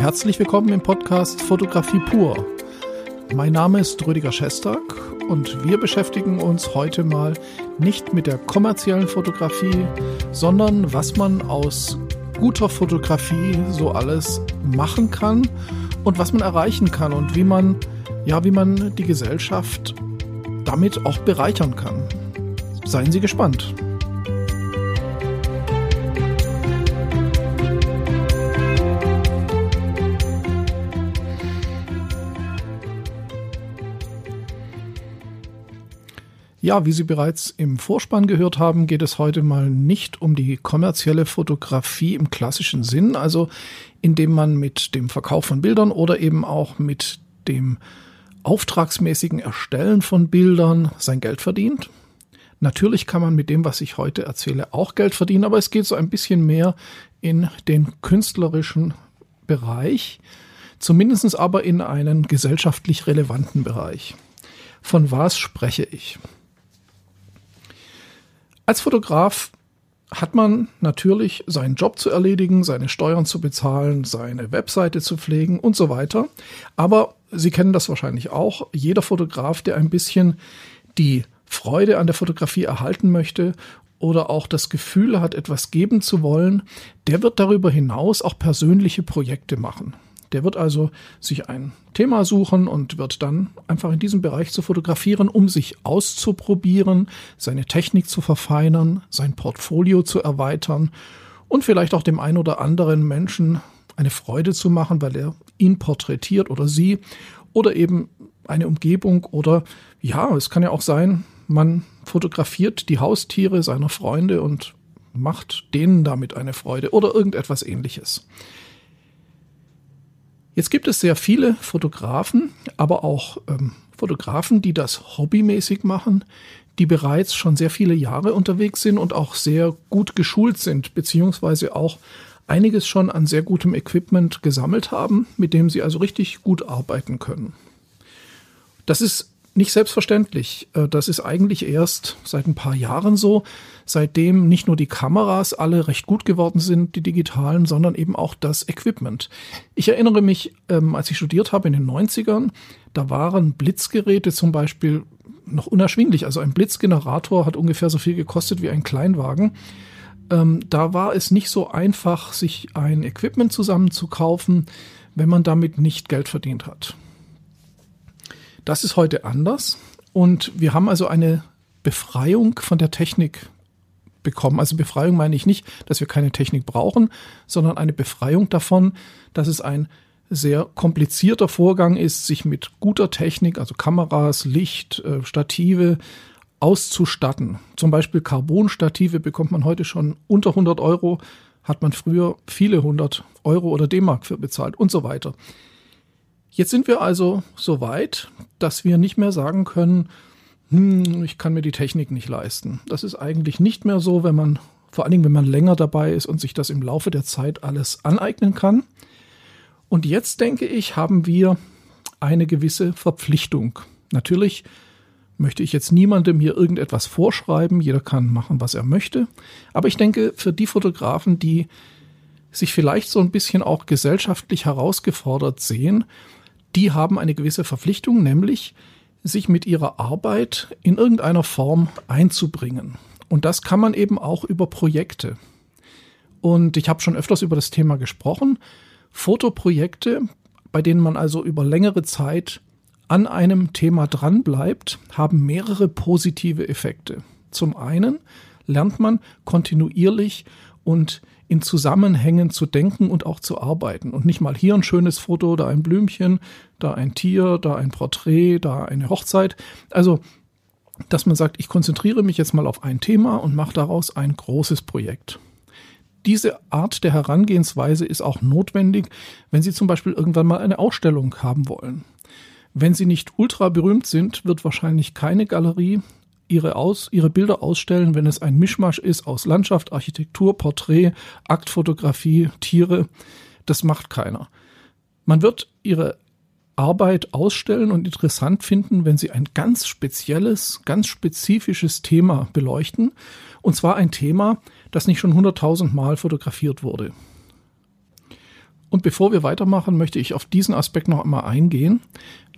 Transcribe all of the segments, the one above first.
Herzlich willkommen im Podcast Fotografie pur. Mein Name ist Rüdiger Schestag und wir beschäftigen uns heute mal nicht mit der kommerziellen Fotografie, sondern was man aus guter Fotografie so alles machen kann und was man erreichen kann und wie man ja, wie man die Gesellschaft damit auch bereichern kann. Seien Sie gespannt. Ja, wie Sie bereits im Vorspann gehört haben, geht es heute mal nicht um die kommerzielle Fotografie im klassischen Sinn, also indem man mit dem Verkauf von Bildern oder eben auch mit dem auftragsmäßigen Erstellen von Bildern sein Geld verdient. Natürlich kann man mit dem, was ich heute erzähle, auch Geld verdienen, aber es geht so ein bisschen mehr in den künstlerischen Bereich, zumindest aber in einen gesellschaftlich relevanten Bereich. Von was spreche ich? Als Fotograf hat man natürlich seinen Job zu erledigen, seine Steuern zu bezahlen, seine Webseite zu pflegen und so weiter. Aber Sie kennen das wahrscheinlich auch. Jeder Fotograf, der ein bisschen die Freude an der Fotografie erhalten möchte oder auch das Gefühl hat, etwas geben zu wollen, der wird darüber hinaus auch persönliche Projekte machen. Der wird also sich ein Thema suchen und wird dann einfach in diesem Bereich zu fotografieren, um sich auszuprobieren, seine Technik zu verfeinern, sein Portfolio zu erweitern und vielleicht auch dem einen oder anderen Menschen eine Freude zu machen, weil er ihn porträtiert oder sie oder eben eine Umgebung oder ja, es kann ja auch sein, man fotografiert die Haustiere seiner Freunde und macht denen damit eine Freude oder irgendetwas ähnliches. Jetzt gibt es sehr viele Fotografen, aber auch ähm, Fotografen, die das hobbymäßig machen, die bereits schon sehr viele Jahre unterwegs sind und auch sehr gut geschult sind, beziehungsweise auch einiges schon an sehr gutem Equipment gesammelt haben, mit dem sie also richtig gut arbeiten können. Das ist nicht selbstverständlich. Äh, das ist eigentlich erst seit ein paar Jahren so, seitdem nicht nur die Kameras alle recht gut geworden sind, die digitalen, sondern eben auch das Equipment. Ich erinnere mich, ähm, als ich studiert habe in den 90ern, da waren Blitzgeräte zum Beispiel noch unerschwinglich. Also ein Blitzgenerator hat ungefähr so viel gekostet wie ein Kleinwagen. Ähm, da war es nicht so einfach, sich ein Equipment zusammenzukaufen, wenn man damit nicht Geld verdient hat. Das ist heute anders und wir haben also eine Befreiung von der Technik bekommen. Also Befreiung meine ich nicht, dass wir keine Technik brauchen, sondern eine Befreiung davon, dass es ein sehr komplizierter Vorgang ist, sich mit guter Technik, also Kameras, Licht, äh, Stative auszustatten. Zum Beispiel Carbonstative bekommt man heute schon unter 100 Euro, hat man früher viele hundert Euro oder D-Mark für bezahlt und so weiter. Jetzt sind wir also so weit, dass wir nicht mehr sagen können, hm, ich kann mir die Technik nicht leisten. Das ist eigentlich nicht mehr so, wenn man, vor allen Dingen, wenn man länger dabei ist und sich das im Laufe der Zeit alles aneignen kann. Und jetzt denke ich, haben wir eine gewisse Verpflichtung. Natürlich möchte ich jetzt niemandem hier irgendetwas vorschreiben. Jeder kann machen, was er möchte. Aber ich denke, für die Fotografen, die sich vielleicht so ein bisschen auch gesellschaftlich herausgefordert sehen, die haben eine gewisse Verpflichtung, nämlich sich mit ihrer Arbeit in irgendeiner Form einzubringen. Und das kann man eben auch über Projekte. Und ich habe schon öfters über das Thema gesprochen. Fotoprojekte, bei denen man also über längere Zeit an einem Thema dranbleibt, haben mehrere positive Effekte. Zum einen lernt man kontinuierlich und in Zusammenhängen zu denken und auch zu arbeiten. Und nicht mal hier ein schönes Foto, da ein Blümchen, da ein Tier, da ein Porträt, da eine Hochzeit. Also, dass man sagt, ich konzentriere mich jetzt mal auf ein Thema und mache daraus ein großes Projekt. Diese Art der Herangehensweise ist auch notwendig, wenn Sie zum Beispiel irgendwann mal eine Ausstellung haben wollen. Wenn Sie nicht ultra berühmt sind, wird wahrscheinlich keine Galerie ihre, aus, ihre Bilder ausstellen, wenn es ein Mischmasch ist aus Landschaft, Architektur, Porträt, Aktfotografie, Tiere. Das macht keiner. Man wird ihre Arbeit ausstellen und interessant finden, wenn sie ein ganz spezielles, ganz spezifisches Thema beleuchten. Und zwar ein Thema, das nicht schon hunderttausend Mal fotografiert wurde. Und bevor wir weitermachen, möchte ich auf diesen Aspekt noch einmal eingehen.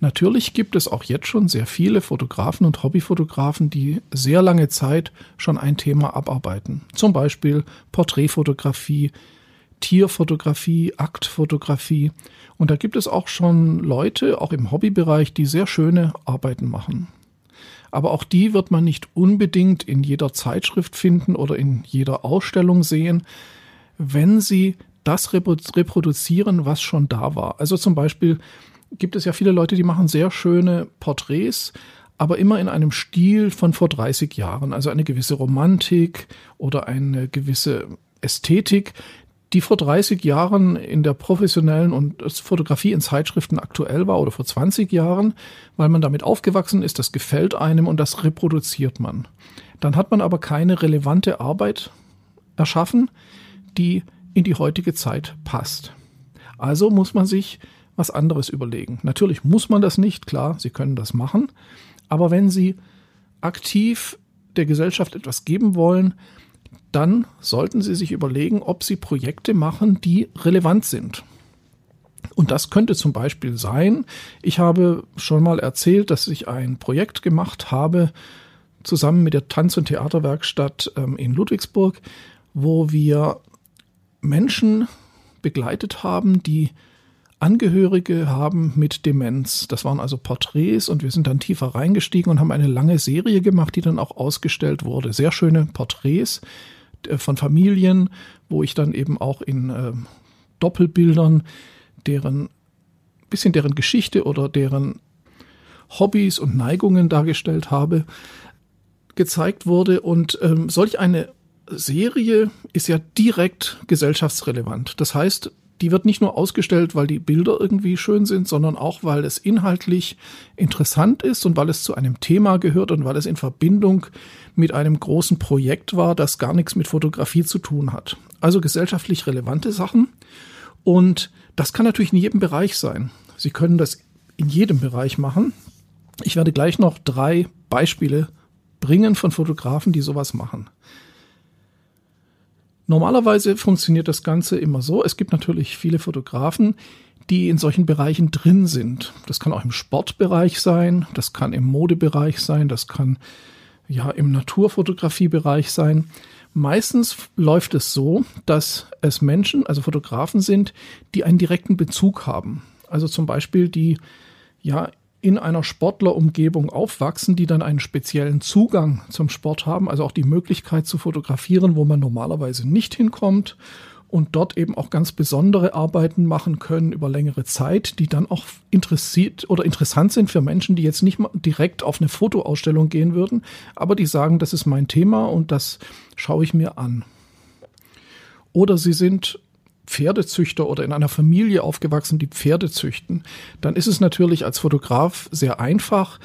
Natürlich gibt es auch jetzt schon sehr viele Fotografen und Hobbyfotografen, die sehr lange Zeit schon ein Thema abarbeiten. Zum Beispiel Porträtfotografie, Tierfotografie, Aktfotografie. Und da gibt es auch schon Leute, auch im Hobbybereich, die sehr schöne Arbeiten machen. Aber auch die wird man nicht unbedingt in jeder Zeitschrift finden oder in jeder Ausstellung sehen, wenn sie das reproduzieren, was schon da war. Also zum Beispiel gibt es ja viele Leute, die machen sehr schöne Porträts, aber immer in einem Stil von vor 30 Jahren. Also eine gewisse Romantik oder eine gewisse Ästhetik, die vor 30 Jahren in der professionellen und Fotografie in Zeitschriften aktuell war oder vor 20 Jahren, weil man damit aufgewachsen ist, das gefällt einem und das reproduziert man. Dann hat man aber keine relevante Arbeit erschaffen, die in die heutige Zeit passt. Also muss man sich was anderes überlegen. Natürlich muss man das nicht, klar, Sie können das machen, aber wenn Sie aktiv der Gesellschaft etwas geben wollen, dann sollten Sie sich überlegen, ob Sie Projekte machen, die relevant sind. Und das könnte zum Beispiel sein, ich habe schon mal erzählt, dass ich ein Projekt gemacht habe, zusammen mit der Tanz- und Theaterwerkstatt ähm, in Ludwigsburg, wo wir Menschen begleitet haben, die Angehörige haben mit Demenz. Das waren also Porträts und wir sind dann tiefer reingestiegen und haben eine lange Serie gemacht, die dann auch ausgestellt wurde. Sehr schöne Porträts äh, von Familien, wo ich dann eben auch in äh, Doppelbildern deren bisschen deren Geschichte oder deren Hobbys und Neigungen dargestellt habe, gezeigt wurde. Und ähm, solch eine Serie ist ja direkt gesellschaftsrelevant. Das heißt, die wird nicht nur ausgestellt, weil die Bilder irgendwie schön sind, sondern auch, weil es inhaltlich interessant ist und weil es zu einem Thema gehört und weil es in Verbindung mit einem großen Projekt war, das gar nichts mit Fotografie zu tun hat. Also gesellschaftlich relevante Sachen. Und das kann natürlich in jedem Bereich sein. Sie können das in jedem Bereich machen. Ich werde gleich noch drei Beispiele bringen von Fotografen, die sowas machen. Normalerweise funktioniert das Ganze immer so. Es gibt natürlich viele Fotografen, die in solchen Bereichen drin sind. Das kann auch im Sportbereich sein, das kann im Modebereich sein, das kann ja im Naturfotografiebereich sein. Meistens läuft es so, dass es Menschen, also Fotografen sind, die einen direkten Bezug haben. Also zum Beispiel die ja in einer Sportlerumgebung aufwachsen, die dann einen speziellen Zugang zum Sport haben, also auch die Möglichkeit zu fotografieren, wo man normalerweise nicht hinkommt und dort eben auch ganz besondere Arbeiten machen können über längere Zeit, die dann auch interessiert oder interessant sind für Menschen, die jetzt nicht mal direkt auf eine Fotoausstellung gehen würden, aber die sagen, das ist mein Thema und das schaue ich mir an. Oder sie sind Pferdezüchter oder in einer Familie aufgewachsen, die Pferde züchten, dann ist es natürlich als Fotograf sehr einfach,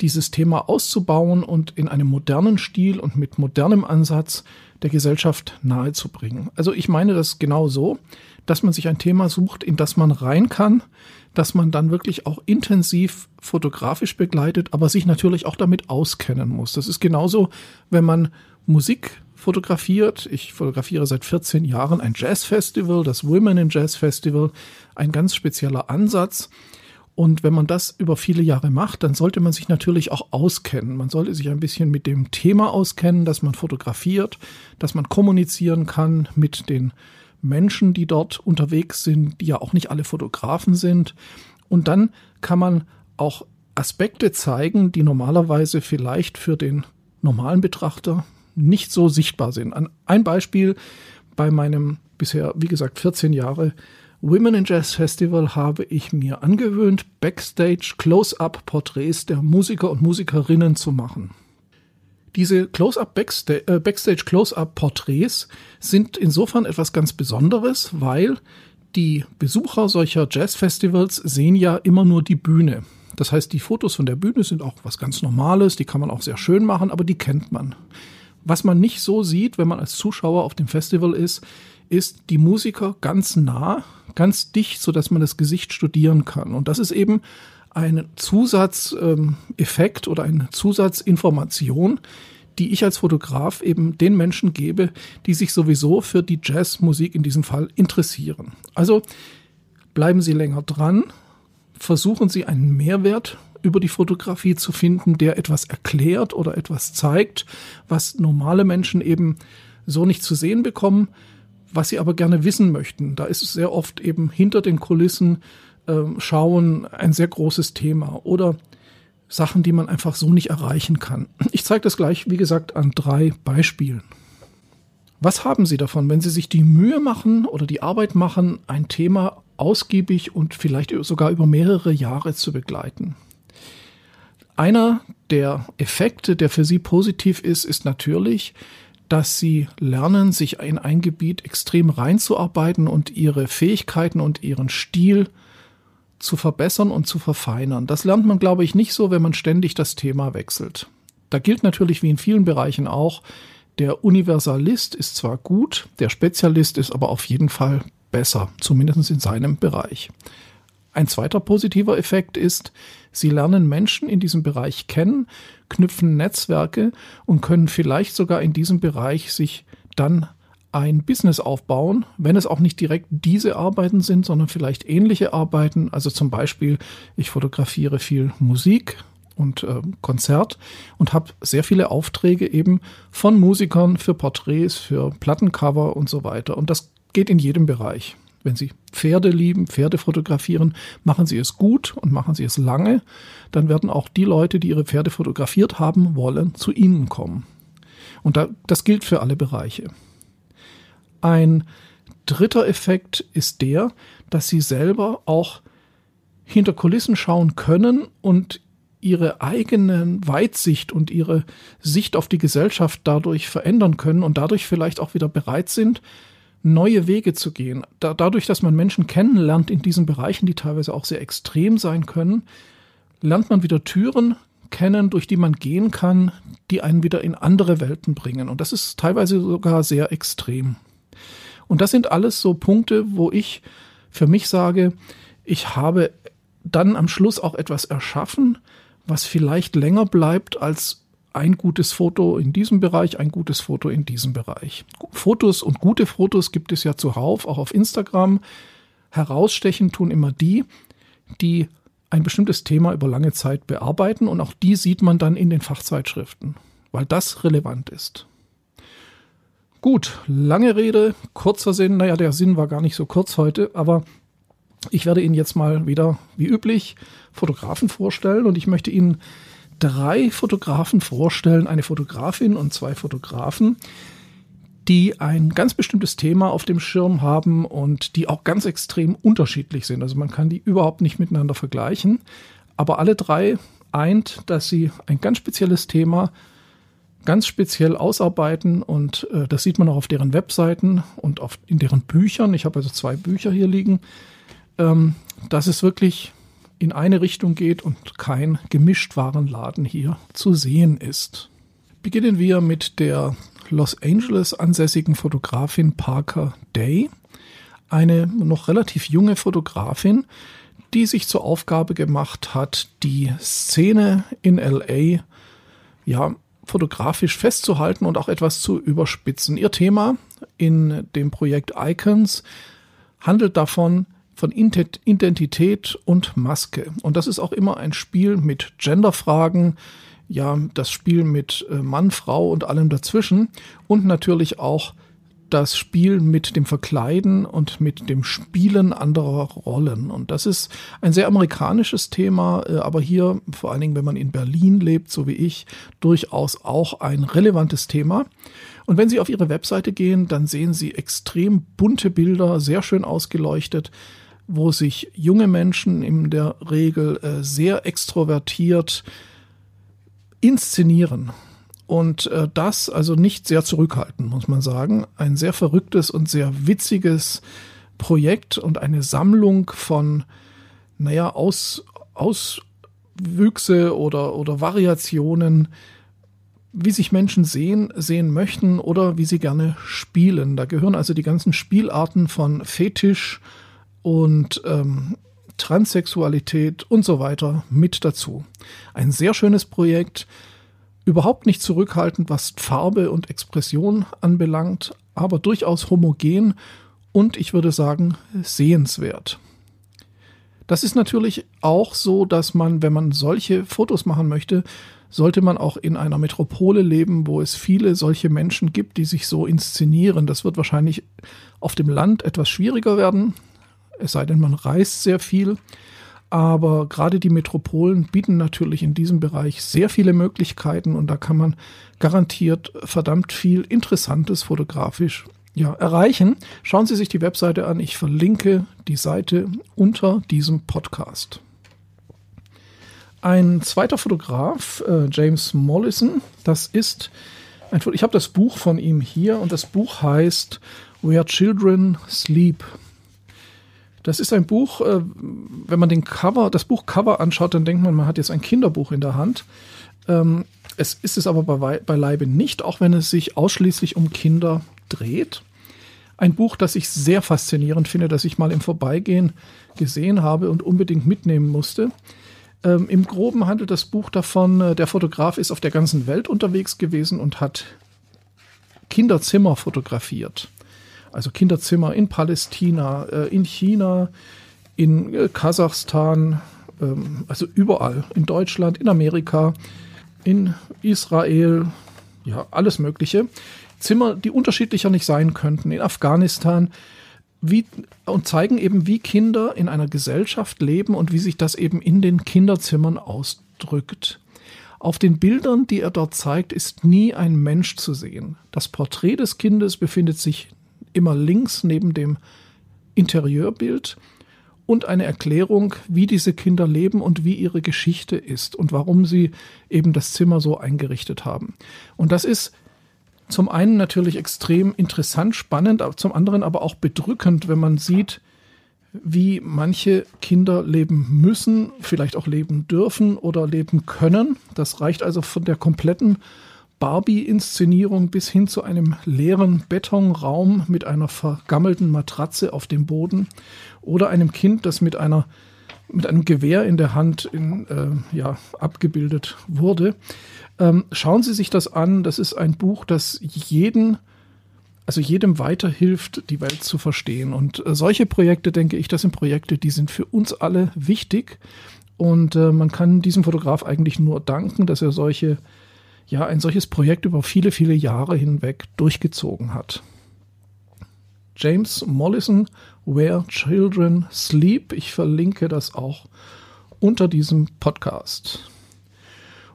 dieses Thema auszubauen und in einem modernen Stil und mit modernem Ansatz der Gesellschaft nahezubringen. Also ich meine das genau so, dass man sich ein Thema sucht, in das man rein kann, dass man dann wirklich auch intensiv fotografisch begleitet, aber sich natürlich auch damit auskennen muss. Das ist genauso, wenn man Musik fotografiert. Ich fotografiere seit 14 Jahren ein Jazzfestival, das Women in Jazz Festival, ein ganz spezieller Ansatz. Und wenn man das über viele Jahre macht, dann sollte man sich natürlich auch auskennen. Man sollte sich ein bisschen mit dem Thema auskennen, dass man fotografiert, dass man kommunizieren kann mit den Menschen, die dort unterwegs sind, die ja auch nicht alle Fotografen sind. Und dann kann man auch Aspekte zeigen, die normalerweise vielleicht für den normalen Betrachter nicht so sichtbar sind. Ein Beispiel bei meinem bisher, wie gesagt, 14 Jahre Women in Jazz Festival habe ich mir angewöhnt, Backstage Close-up-Porträts der Musiker und Musikerinnen zu machen. Diese Close-up äh, Backstage Close-up-Porträts sind insofern etwas ganz Besonderes, weil die Besucher solcher Jazz-Festivals sehen ja immer nur die Bühne. Das heißt, die Fotos von der Bühne sind auch was ganz Normales, die kann man auch sehr schön machen, aber die kennt man. Was man nicht so sieht, wenn man als Zuschauer auf dem Festival ist, ist die Musiker ganz nah, ganz dicht, so dass man das Gesicht studieren kann. Und das ist eben ein Zusatzeffekt ähm, oder eine Zusatzinformation, die ich als Fotograf eben den Menschen gebe, die sich sowieso für die Jazzmusik in diesem Fall interessieren. Also Bleiben Sie länger dran, versuchen Sie einen Mehrwert über die Fotografie zu finden, der etwas erklärt oder etwas zeigt, was normale Menschen eben so nicht zu sehen bekommen, was sie aber gerne wissen möchten. Da ist es sehr oft eben hinter den Kulissen äh, schauen ein sehr großes Thema oder Sachen, die man einfach so nicht erreichen kann. Ich zeige das gleich, wie gesagt, an drei Beispielen. Was haben Sie davon, wenn Sie sich die Mühe machen oder die Arbeit machen, ein Thema ausgiebig und vielleicht sogar über mehrere Jahre zu begleiten? Einer der Effekte, der für Sie positiv ist, ist natürlich, dass Sie lernen, sich in ein Gebiet extrem reinzuarbeiten und Ihre Fähigkeiten und Ihren Stil zu verbessern und zu verfeinern. Das lernt man, glaube ich, nicht so, wenn man ständig das Thema wechselt. Da gilt natürlich wie in vielen Bereichen auch, der Universalist ist zwar gut, der Spezialist ist aber auf jeden Fall besser, zumindest in seinem Bereich. Ein zweiter positiver Effekt ist, Sie lernen Menschen in diesem Bereich kennen, knüpfen Netzwerke und können vielleicht sogar in diesem Bereich sich dann ein Business aufbauen, wenn es auch nicht direkt diese Arbeiten sind, sondern vielleicht ähnliche Arbeiten. Also zum Beispiel, ich fotografiere viel Musik und äh, Konzert und habe sehr viele Aufträge eben von Musikern für Porträts, für Plattencover und so weiter. Und das geht in jedem Bereich. Wenn Sie Pferde lieben, Pferde fotografieren, machen Sie es gut und machen Sie es lange, dann werden auch die Leute, die Ihre Pferde fotografiert haben wollen, zu Ihnen kommen. Und da, das gilt für alle Bereiche. Ein dritter Effekt ist der, dass Sie selber auch hinter Kulissen schauen können und ihre eigene Weitsicht und ihre Sicht auf die Gesellschaft dadurch verändern können und dadurch vielleicht auch wieder bereit sind, neue Wege zu gehen. Da, dadurch, dass man Menschen kennenlernt in diesen Bereichen, die teilweise auch sehr extrem sein können, lernt man wieder Türen kennen, durch die man gehen kann, die einen wieder in andere Welten bringen. Und das ist teilweise sogar sehr extrem. Und das sind alles so Punkte, wo ich für mich sage, ich habe dann am Schluss auch etwas erschaffen, was vielleicht länger bleibt als ein gutes Foto in diesem Bereich, ein gutes Foto in diesem Bereich. Fotos und gute Fotos gibt es ja zuhauf, auch auf Instagram. Herausstechen tun immer die, die ein bestimmtes Thema über lange Zeit bearbeiten und auch die sieht man dann in den Fachzeitschriften, weil das relevant ist. Gut, lange Rede, kurzer Sinn. Naja, der Sinn war gar nicht so kurz heute, aber ich werde Ihnen jetzt mal wieder, wie üblich, Fotografen vorstellen und ich möchte Ihnen drei Fotografen vorstellen, eine Fotografin und zwei Fotografen, die ein ganz bestimmtes Thema auf dem Schirm haben und die auch ganz extrem unterschiedlich sind. Also man kann die überhaupt nicht miteinander vergleichen. Aber alle drei eint, dass sie ein ganz spezielles Thema ganz speziell ausarbeiten und äh, das sieht man auch auf deren Webseiten und auf, in deren Büchern. Ich habe also zwei Bücher hier liegen. Ähm, das ist wirklich in eine Richtung geht und kein Gemischtwarenladen hier zu sehen ist. Beginnen wir mit der Los Angeles ansässigen Fotografin Parker Day, eine noch relativ junge Fotografin, die sich zur Aufgabe gemacht hat, die Szene in LA ja fotografisch festzuhalten und auch etwas zu überspitzen. Ihr Thema in dem Projekt Icons handelt davon, von Identität und Maske. Und das ist auch immer ein Spiel mit Genderfragen, ja, das Spiel mit äh, Mann, Frau und allem dazwischen und natürlich auch das Spiel mit dem Verkleiden und mit dem Spielen anderer Rollen. Und das ist ein sehr amerikanisches Thema, äh, aber hier, vor allen Dingen, wenn man in Berlin lebt, so wie ich, durchaus auch ein relevantes Thema. Und wenn Sie auf Ihre Webseite gehen, dann sehen Sie extrem bunte Bilder, sehr schön ausgeleuchtet wo sich junge Menschen in der Regel äh, sehr extrovertiert inszenieren. Und äh, das also nicht sehr zurückhaltend, muss man sagen. Ein sehr verrücktes und sehr witziges Projekt und eine Sammlung von, naja, Aus, Auswüchse oder, oder Variationen, wie sich Menschen sehen, sehen möchten oder wie sie gerne spielen. Da gehören also die ganzen Spielarten von Fetisch, und ähm, Transsexualität und so weiter mit dazu. Ein sehr schönes Projekt, überhaupt nicht zurückhaltend, was Farbe und Expression anbelangt, aber durchaus homogen und ich würde sagen sehenswert. Das ist natürlich auch so, dass man, wenn man solche Fotos machen möchte, sollte man auch in einer Metropole leben, wo es viele solche Menschen gibt, die sich so inszenieren. Das wird wahrscheinlich auf dem Land etwas schwieriger werden, es sei denn, man reist sehr viel. Aber gerade die Metropolen bieten natürlich in diesem Bereich sehr viele Möglichkeiten und da kann man garantiert verdammt viel Interessantes fotografisch ja, erreichen. Schauen Sie sich die Webseite an. Ich verlinke die Seite unter diesem Podcast. Ein zweiter Fotograf, äh, James Mollison, das ist ein, ich habe das Buch von ihm hier und das Buch heißt Where Children Sleep. Das ist ein Buch, äh, wenn man den Cover, das Buchcover anschaut, dann denkt man, man hat jetzt ein Kinderbuch in der Hand. Ähm, es ist es aber bei, beileibe nicht, auch wenn es sich ausschließlich um Kinder dreht. Ein Buch, das ich sehr faszinierend finde, das ich mal im Vorbeigehen gesehen habe und unbedingt mitnehmen musste. Ähm, Im Groben handelt das Buch davon, äh, der Fotograf ist auf der ganzen Welt unterwegs gewesen und hat Kinderzimmer fotografiert. Also Kinderzimmer in Palästina, äh, in China, in äh, Kasachstan, ähm, also überall, in Deutschland, in Amerika, in Israel, ja, alles Mögliche. Zimmer, die unterschiedlicher nicht sein könnten, in Afghanistan, wie, und zeigen eben, wie Kinder in einer Gesellschaft leben und wie sich das eben in den Kinderzimmern ausdrückt. Auf den Bildern, die er dort zeigt, ist nie ein Mensch zu sehen. Das Porträt des Kindes befindet sich immer links neben dem Interieurbild und eine Erklärung, wie diese Kinder leben und wie ihre Geschichte ist und warum sie eben das Zimmer so eingerichtet haben. Und das ist zum einen natürlich extrem interessant, spannend, zum anderen aber auch bedrückend, wenn man sieht, wie manche Kinder leben müssen, vielleicht auch leben dürfen oder leben können. Das reicht also von der kompletten Barbie-Inszenierung bis hin zu einem leeren Betonraum mit einer vergammelten Matratze auf dem Boden oder einem Kind, das mit einer mit einem Gewehr in der Hand in, äh, ja, abgebildet wurde. Ähm, schauen Sie sich das an. Das ist ein Buch, das jeden, also jedem weiterhilft, die Welt zu verstehen. Und äh, solche Projekte, denke ich, das sind Projekte, die sind für uns alle wichtig. Und äh, man kann diesem Fotograf eigentlich nur danken, dass er solche, ja, ein solches Projekt über viele, viele Jahre hinweg durchgezogen hat. James Mollison, Where Children Sleep. Ich verlinke das auch unter diesem Podcast.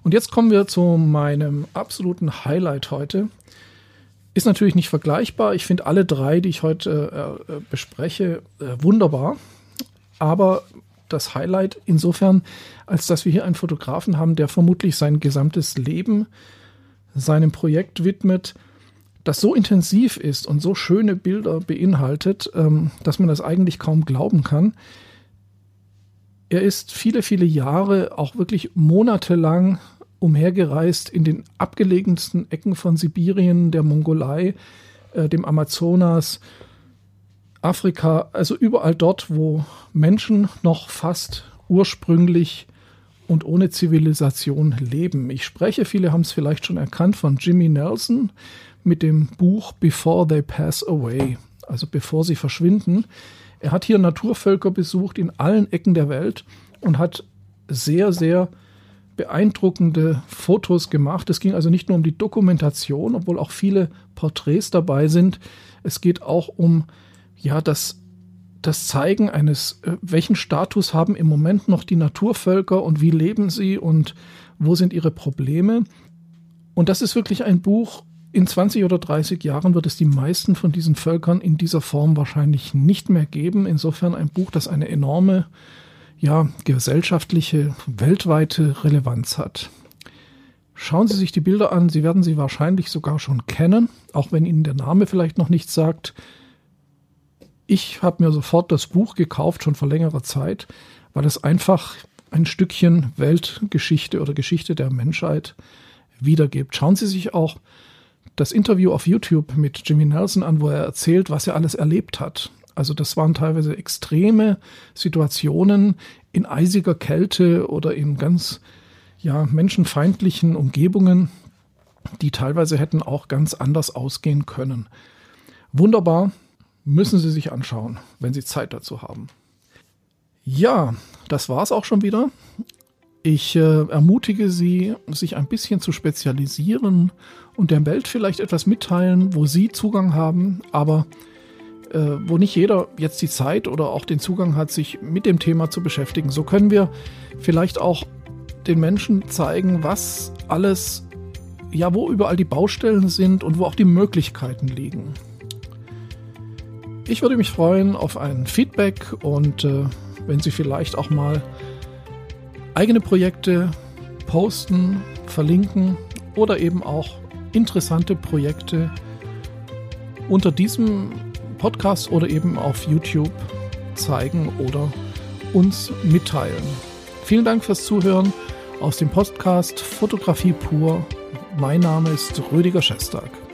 Und jetzt kommen wir zu meinem absoluten Highlight heute. Ist natürlich nicht vergleichbar. Ich finde alle drei, die ich heute äh, äh, bespreche, äh, wunderbar. Aber das Highlight insofern, als dass wir hier einen Fotografen haben, der vermutlich sein gesamtes Leben seinem Projekt widmet, das so intensiv ist und so schöne Bilder beinhaltet, ähm, dass man das eigentlich kaum glauben kann. Er ist viele, viele Jahre, auch wirklich monatelang umhergereist in den abgelegensten Ecken von Sibirien, der Mongolei, äh, dem Amazonas, Afrika, also überall dort, wo Menschen noch fast ursprünglich und ohne Zivilisation leben. Ich spreche, viele haben es vielleicht schon erkannt, von Jimmy Nelson mit dem Buch Before They Pass Away, also bevor sie verschwinden. Er hat hier Naturvölker besucht in allen Ecken der Welt und hat sehr, sehr beeindruckende Fotos gemacht. Es ging also nicht nur um die Dokumentation, obwohl auch viele Porträts dabei sind. Es geht auch um ja das das Zeigen eines äh, welchen Status haben im Moment noch die Naturvölker und wie leben sie und wo sind ihre Probleme? Und das ist wirklich ein Buch, in 20 oder 30 Jahren wird es die meisten von diesen Völkern in dieser Form wahrscheinlich nicht mehr geben. Insofern ein Buch, das eine enorme ja, gesellschaftliche, weltweite Relevanz hat. Schauen Sie sich die Bilder an, Sie werden sie wahrscheinlich sogar schon kennen, auch wenn Ihnen der Name vielleicht noch nichts sagt. Ich habe mir sofort das Buch gekauft, schon vor längerer Zeit, weil es einfach ein Stückchen Weltgeschichte oder Geschichte der Menschheit wiedergibt. Schauen Sie sich auch das Interview auf YouTube mit Jimmy Nelson an, wo er erzählt, was er alles erlebt hat. Also das waren teilweise extreme Situationen in eisiger Kälte oder in ganz ja, menschenfeindlichen Umgebungen, die teilweise hätten auch ganz anders ausgehen können. Wunderbar, müssen Sie sich anschauen, wenn Sie Zeit dazu haben. Ja, das war's auch schon wieder. Ich äh, ermutige Sie, sich ein bisschen zu spezialisieren und der Welt vielleicht etwas mitteilen, wo Sie Zugang haben, aber äh, wo nicht jeder jetzt die Zeit oder auch den Zugang hat, sich mit dem Thema zu beschäftigen. So können wir vielleicht auch den Menschen zeigen, was alles, ja, wo überall die Baustellen sind und wo auch die Möglichkeiten liegen. Ich würde mich freuen auf ein Feedback und äh, wenn Sie vielleicht auch mal eigene Projekte posten, verlinken oder eben auch interessante Projekte unter diesem Podcast oder eben auf YouTube zeigen oder uns mitteilen. Vielen Dank fürs Zuhören aus dem Podcast Fotografie pur. Mein Name ist Rüdiger Schestag.